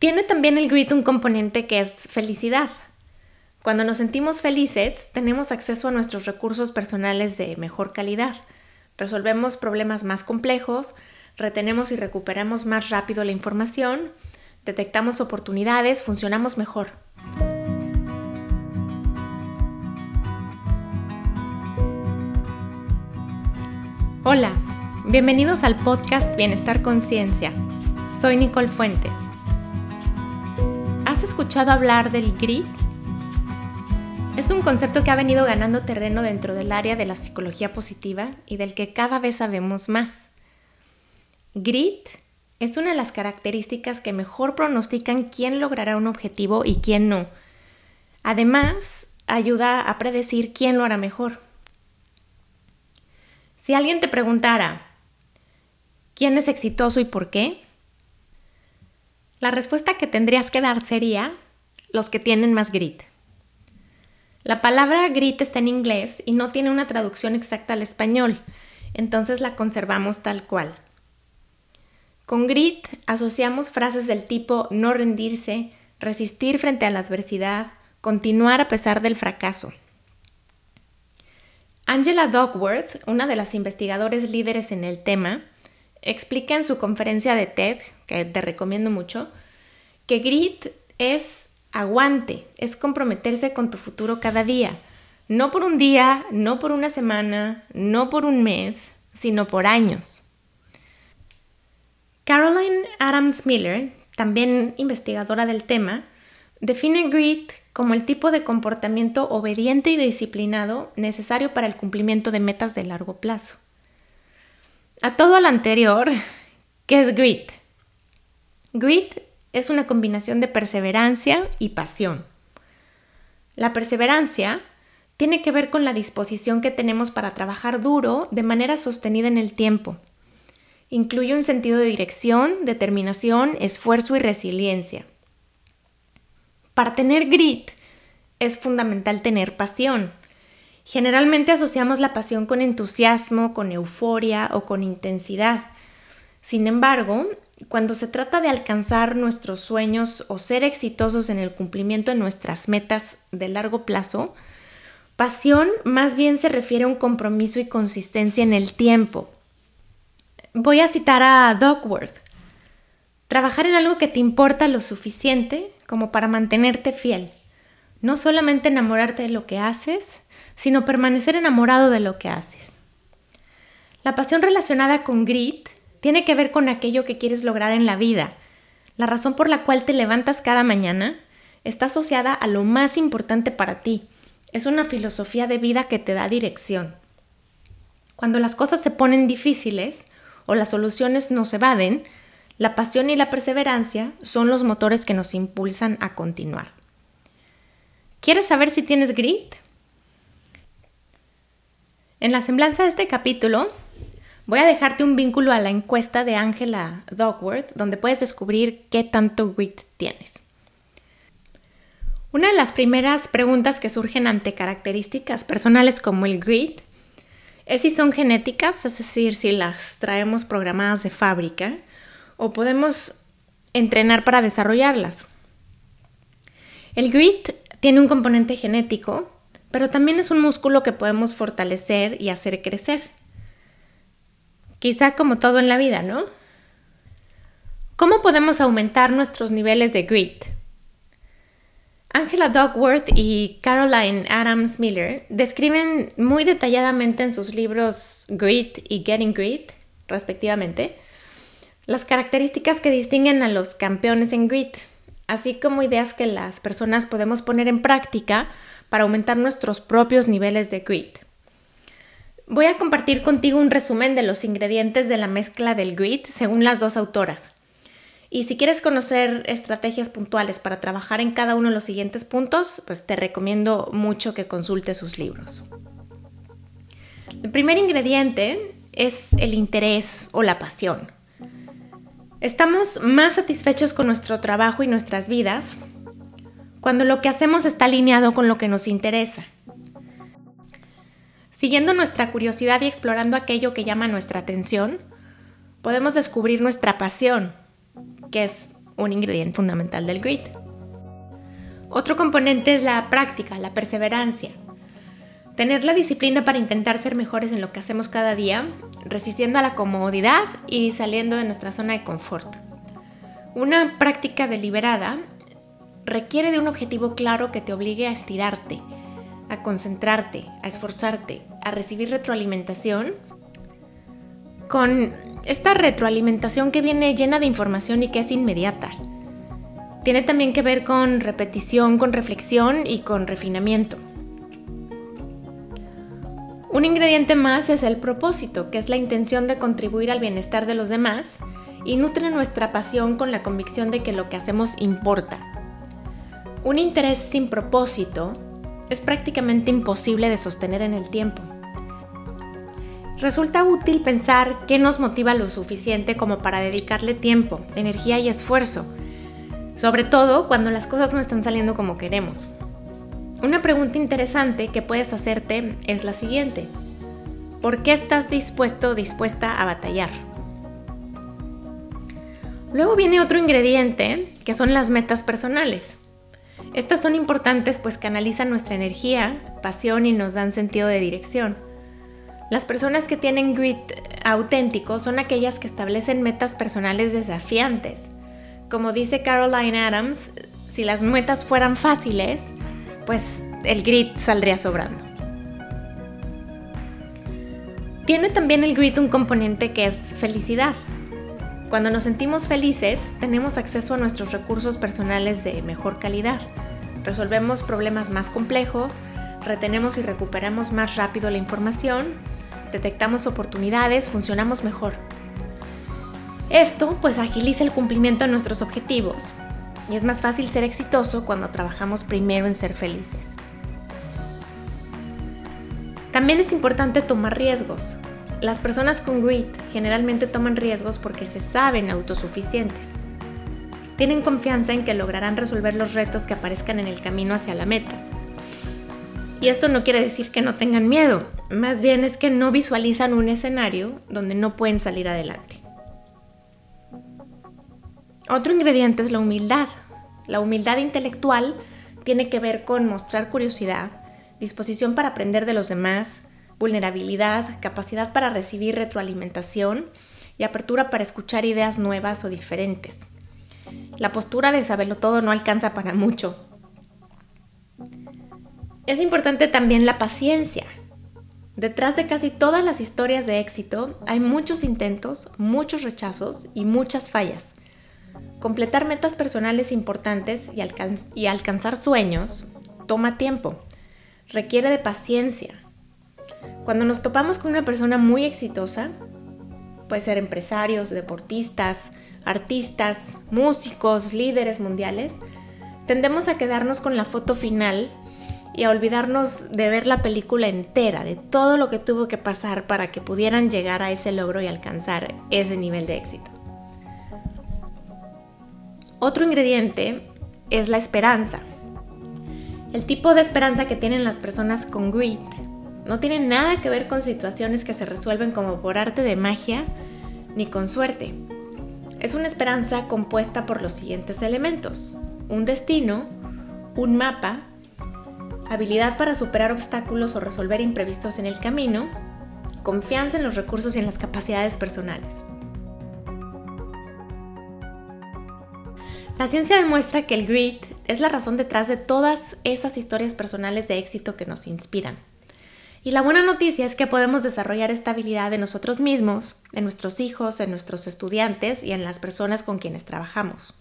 Tiene también el grit un componente que es felicidad. Cuando nos sentimos felices, tenemos acceso a nuestros recursos personales de mejor calidad. Resolvemos problemas más complejos, retenemos y recuperamos más rápido la información, detectamos oportunidades, funcionamos mejor. Hola, bienvenidos al podcast Bienestar Conciencia. Soy Nicole Fuentes. ¿Has escuchado hablar del grit? Es un concepto que ha venido ganando terreno dentro del área de la psicología positiva y del que cada vez sabemos más. Grit es una de las características que mejor pronostican quién logrará un objetivo y quién no. Además, ayuda a predecir quién lo hará mejor. Si alguien te preguntara, ¿quién es exitoso y por qué? La respuesta que tendrías que dar sería los que tienen más grit. La palabra grit está en inglés y no tiene una traducción exacta al español, entonces la conservamos tal cual. Con grit asociamos frases del tipo no rendirse, resistir frente a la adversidad, continuar a pesar del fracaso. Angela Duckworth, una de las investigadores líderes en el tema, explica en su conferencia de TED, que te recomiendo mucho, que grit es aguante, es comprometerse con tu futuro cada día. No por un día, no por una semana, no por un mes, sino por años. Caroline Adams Miller, también investigadora del tema, define grit como el tipo de comportamiento obediente y disciplinado necesario para el cumplimiento de metas de largo plazo. A todo lo anterior, ¿qué es grit? Grit es una combinación de perseverancia y pasión. La perseverancia tiene que ver con la disposición que tenemos para trabajar duro de manera sostenida en el tiempo. Incluye un sentido de dirección, determinación, esfuerzo y resiliencia. Para tener grit es fundamental tener pasión. Generalmente asociamos la pasión con entusiasmo, con euforia o con intensidad. Sin embargo, cuando se trata de alcanzar nuestros sueños o ser exitosos en el cumplimiento de nuestras metas de largo plazo, pasión más bien se refiere a un compromiso y consistencia en el tiempo. Voy a citar a Duckworth. Trabajar en algo que te importa lo suficiente como para mantenerte fiel. No solamente enamorarte de lo que haces, sino permanecer enamorado de lo que haces. La pasión relacionada con grit tiene que ver con aquello que quieres lograr en la vida. La razón por la cual te levantas cada mañana está asociada a lo más importante para ti. Es una filosofía de vida que te da dirección. Cuando las cosas se ponen difíciles o las soluciones nos evaden, la pasión y la perseverancia son los motores que nos impulsan a continuar. ¿Quieres saber si tienes grit? En la semblanza de este capítulo voy a dejarte un vínculo a la encuesta de Angela Duckworth donde puedes descubrir qué tanto grit tienes. Una de las primeras preguntas que surgen ante características personales como el grit es si son genéticas, es decir, si las traemos programadas de fábrica, o podemos entrenar para desarrollarlas. El grit tiene un componente genético, pero también es un músculo que podemos fortalecer y hacer crecer. Quizá como todo en la vida, ¿no? ¿Cómo podemos aumentar nuestros niveles de grit? Angela Duckworth y Caroline Adams Miller describen muy detalladamente en sus libros Grit y Getting Grit, respectivamente, las características que distinguen a los campeones en grit, así como ideas que las personas podemos poner en práctica para aumentar nuestros propios niveles de grit. Voy a compartir contigo un resumen de los ingredientes de la mezcla del grit según las dos autoras. Y si quieres conocer estrategias puntuales para trabajar en cada uno de los siguientes puntos, pues te recomiendo mucho que consultes sus libros. El primer ingrediente es el interés o la pasión. Estamos más satisfechos con nuestro trabajo y nuestras vidas cuando lo que hacemos está alineado con lo que nos interesa. Siguiendo nuestra curiosidad y explorando aquello que llama nuestra atención, podemos descubrir nuestra pasión, que es un ingrediente fundamental del grit. Otro componente es la práctica, la perseverancia. Tener la disciplina para intentar ser mejores en lo que hacemos cada día, resistiendo a la comodidad y saliendo de nuestra zona de confort. Una práctica deliberada requiere de un objetivo claro que te obligue a estirarte, a concentrarte, a esforzarte, a recibir retroalimentación. Con esta retroalimentación que viene llena de información y que es inmediata. Tiene también que ver con repetición, con reflexión y con refinamiento. Un ingrediente más es el propósito, que es la intención de contribuir al bienestar de los demás y nutre nuestra pasión con la convicción de que lo que hacemos importa. Un interés sin propósito es prácticamente imposible de sostener en el tiempo. Resulta útil pensar qué nos motiva lo suficiente como para dedicarle tiempo, energía y esfuerzo, sobre todo cuando las cosas no están saliendo como queremos. Una pregunta interesante que puedes hacerte es la siguiente. ¿Por qué estás dispuesto o dispuesta a batallar? Luego viene otro ingrediente, que son las metas personales. Estas son importantes pues canalizan nuestra energía, pasión y nos dan sentido de dirección. Las personas que tienen grit auténtico son aquellas que establecen metas personales desafiantes. Como dice Caroline Adams, si las metas fueran fáciles, pues el grit saldría sobrando. Tiene también el grit un componente que es felicidad. Cuando nos sentimos felices, tenemos acceso a nuestros recursos personales de mejor calidad. Resolvemos problemas más complejos, retenemos y recuperamos más rápido la información detectamos oportunidades, funcionamos mejor. Esto pues agiliza el cumplimiento de nuestros objetivos y es más fácil ser exitoso cuando trabajamos primero en ser felices. También es importante tomar riesgos. Las personas con grit generalmente toman riesgos porque se saben autosuficientes. Tienen confianza en que lograrán resolver los retos que aparezcan en el camino hacia la meta. Y esto no quiere decir que no tengan miedo, más bien es que no visualizan un escenario donde no pueden salir adelante. Otro ingrediente es la humildad. La humildad intelectual tiene que ver con mostrar curiosidad, disposición para aprender de los demás, vulnerabilidad, capacidad para recibir retroalimentación y apertura para escuchar ideas nuevas o diferentes. La postura de saberlo todo no alcanza para mucho. Es importante también la paciencia, Detrás de casi todas las historias de éxito hay muchos intentos, muchos rechazos y muchas fallas. Completar metas personales importantes y, y, alcanzar sueños toma tiempo, requiere de paciencia. Cuando nos topamos con una persona muy exitosa, puede ser empresarios, deportistas, artistas, músicos, líderes mundiales, tendemos a quedarnos con la foto final y a olvidarnos de ver la película entera, de todo lo que tuvo que pasar para que pudieran llegar a ese logro y alcanzar ese nivel de éxito. Otro ingrediente es la esperanza. El tipo de esperanza que tienen las personas con grit no tiene nada que ver con situaciones que se resuelven como por arte de magia ni con suerte. Es una esperanza compuesta por los siguientes elementos. Un destino, un mapa, habilidad para superar obstáculos o resolver imprevistos en el camino, confianza en los recursos y en las capacidades personales. La ciencia demuestra que el grit es la razón detrás de todas esas historias personales de éxito que nos inspiran. Y la buena noticia es que podemos desarrollar esta habilidad en nosotros mismos, en nuestros hijos, en nuestros estudiantes y en las personas con quienes trabajamos.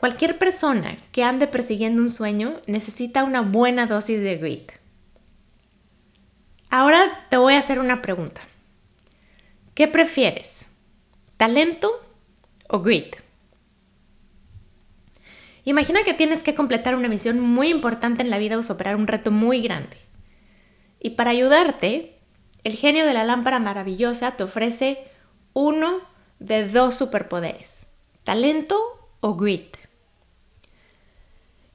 Cualquier persona que ande persiguiendo un sueño necesita una buena dosis de grit. Ahora te voy a hacer una pregunta. ¿Qué prefieres? ¿Talento o grit? Imagina que tienes que completar una misión muy importante en la vida o superar un reto muy grande. Y para ayudarte, el genio de la lámpara maravillosa te ofrece uno de dos superpoderes, talento o grit.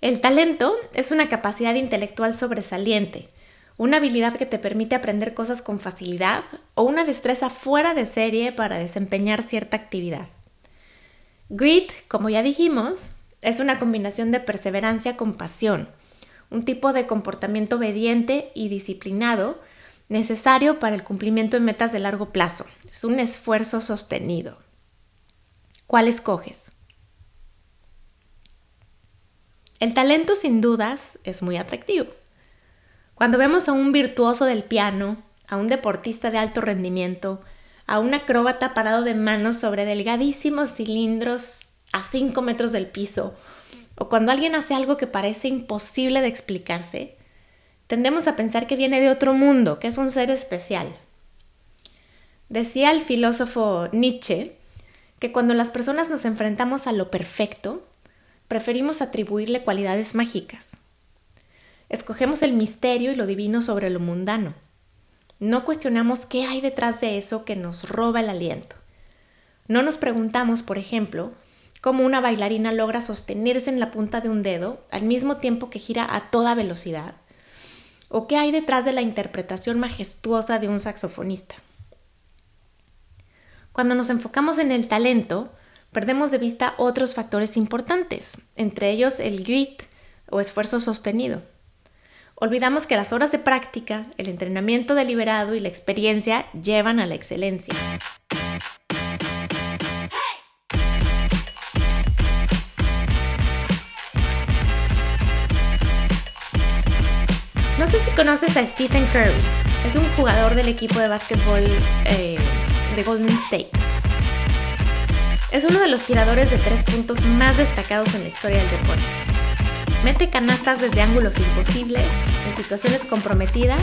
El talento es una capacidad intelectual sobresaliente, una habilidad que te permite aprender cosas con facilidad o una destreza fuera de serie para desempeñar cierta actividad. Grit, como ya dijimos, es una combinación de perseverancia con pasión, un tipo de comportamiento obediente y disciplinado necesario para el cumplimiento de metas de largo plazo. Es un esfuerzo sostenido. ¿Cuál escoges? El talento sin dudas es muy atractivo. Cuando vemos a un virtuoso del piano, a un deportista de alto rendimiento, a un acróbata parado de manos sobre delgadísimos cilindros a 5 metros del piso, o cuando alguien hace algo que parece imposible de explicarse, tendemos a pensar que viene de otro mundo, que es un ser especial. Decía el filósofo Nietzsche que cuando las personas nos enfrentamos a lo perfecto, preferimos atribuirle cualidades mágicas. Escogemos el misterio y lo divino sobre lo mundano. No cuestionamos qué hay detrás de eso que nos roba el aliento. No nos preguntamos, por ejemplo, cómo una bailarina logra sostenerse en la punta de un dedo al mismo tiempo que gira a toda velocidad, o qué hay detrás de la interpretación majestuosa de un saxofonista. Cuando nos enfocamos en el talento, perdemos de vista otros factores importantes, entre ellos el grit o esfuerzo sostenido. Olvidamos que las horas de práctica, el entrenamiento deliberado y la experiencia llevan a la excelencia. No sé si conoces a Stephen Curry. Es un jugador del equipo de básquetbol eh, de Golden State. Es uno de los tiradores de tres puntos más destacados en la historia del deporte. Mete canastas desde ángulos imposibles, en situaciones comprometidas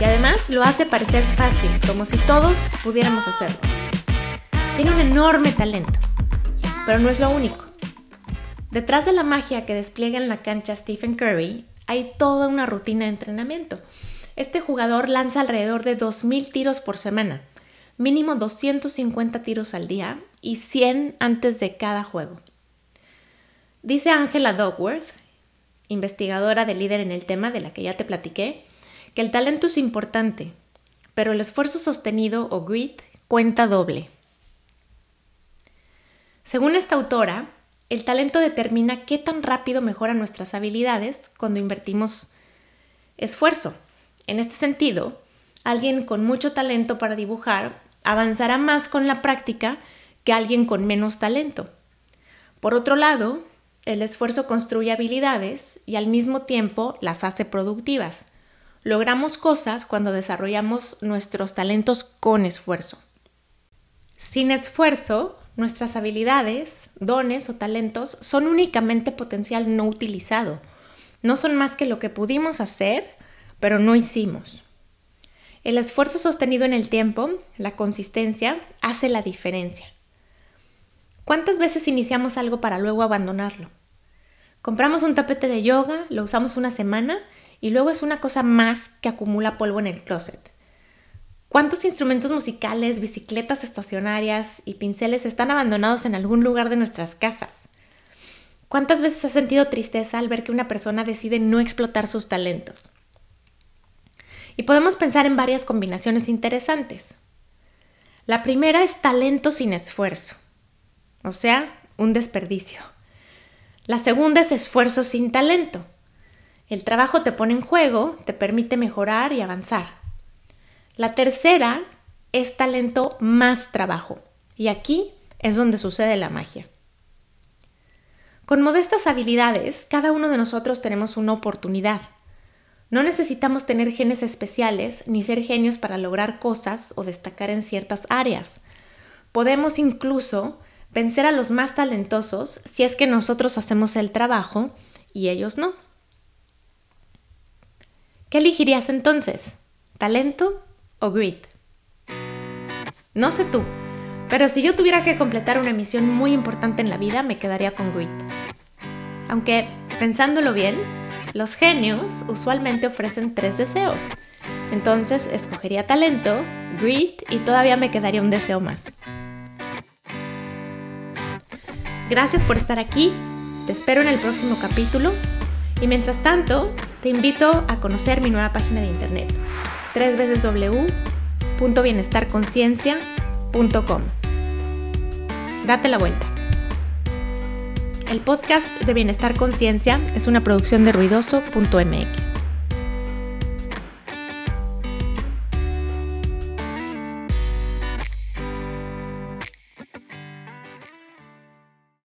y además lo hace parecer fácil, como si todos pudiéramos hacerlo. Tiene un enorme talento, pero no es lo único. Detrás de la magia que despliega en la cancha Stephen Curry hay toda una rutina de entrenamiento. Este jugador lanza alrededor de 2.000 tiros por semana, mínimo 250 tiros al día y 100 antes de cada juego. Dice Angela Dogworth, investigadora de líder en el tema de la que ya te platiqué, que el talento es importante, pero el esfuerzo sostenido o grit cuenta doble. Según esta autora, el talento determina qué tan rápido mejoran nuestras habilidades cuando invertimos esfuerzo. En este sentido, alguien con mucho talento para dibujar avanzará más con la práctica que alguien con menos talento. Por otro lado, el esfuerzo construye habilidades y al mismo tiempo las hace productivas. Logramos cosas cuando desarrollamos nuestros talentos con esfuerzo. Sin esfuerzo, nuestras habilidades, dones o talentos son únicamente potencial no utilizado. No son más que lo que pudimos hacer, pero no hicimos. El esfuerzo sostenido en el tiempo, la consistencia, hace la diferencia. ¿Cuántas veces iniciamos algo para luego abandonarlo? Compramos un tapete de yoga, lo usamos una semana y luego es una cosa más que acumula polvo en el closet. ¿Cuántos instrumentos musicales, bicicletas estacionarias y pinceles están abandonados en algún lugar de nuestras casas? ¿Cuántas veces has sentido tristeza al ver que una persona decide no explotar sus talentos? Y podemos pensar en varias combinaciones interesantes. La primera es talento sin esfuerzo, o sea, un desperdicio. La segunda es esfuerzo sin talento. El trabajo te pone en juego, te permite mejorar y avanzar. La tercera es talento más trabajo. Y aquí es donde sucede la magia. Con modestas habilidades, cada uno de nosotros tenemos una oportunidad. No necesitamos tener genes especiales ni ser genios para lograr cosas o destacar en ciertas áreas. Podemos incluso vencer a los más talentosos si es que nosotros hacemos el trabajo y ellos no. ¿Qué elegirías entonces? ¿Talento o grit? No sé tú, pero si yo tuviera que completar una misión muy importante en la vida, me quedaría con grit. Aunque, pensándolo bien, los genios usualmente ofrecen tres deseos. Entonces escogería talento, grit y todavía me quedaría un deseo más. Gracias por estar aquí, te espero en el próximo capítulo y mientras tanto te invito a conocer mi nueva página de internet www.bienestarconciencia.com. Date la vuelta. El podcast de Bienestar Conciencia es una producción de ruidoso.mx.